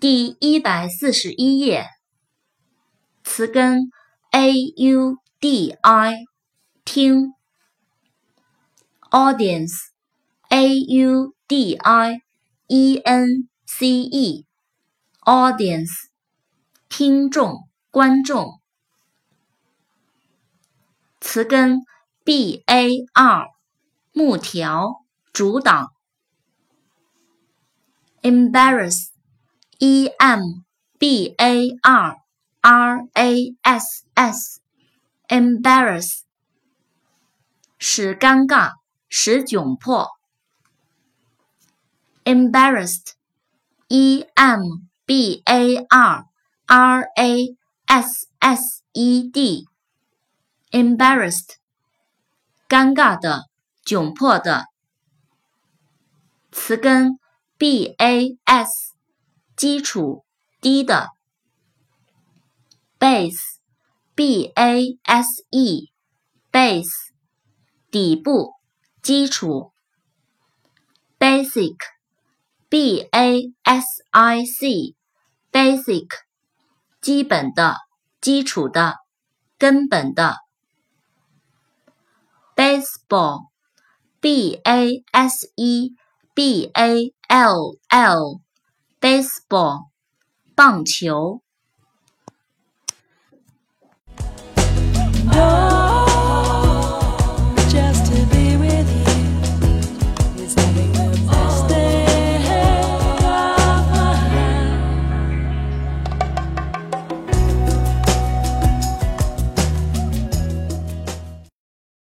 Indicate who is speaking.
Speaker 1: 第一百四十一页，词根 a u d i 听，audience a u d i e n c e audience 听众观众，词根 b a r 木条主导。embarrass, e m b a r r a s s, embarrass，使尴尬，使窘迫。embarrassed, e m b a r r a s s e d, embarrassed，尴尬的，窘迫的。词根。b a s 基础低的，base b a s e base 底部基础，basic b a s i c basic 基本的基础的根本的，baseball b a s e b a L L baseball 棒球。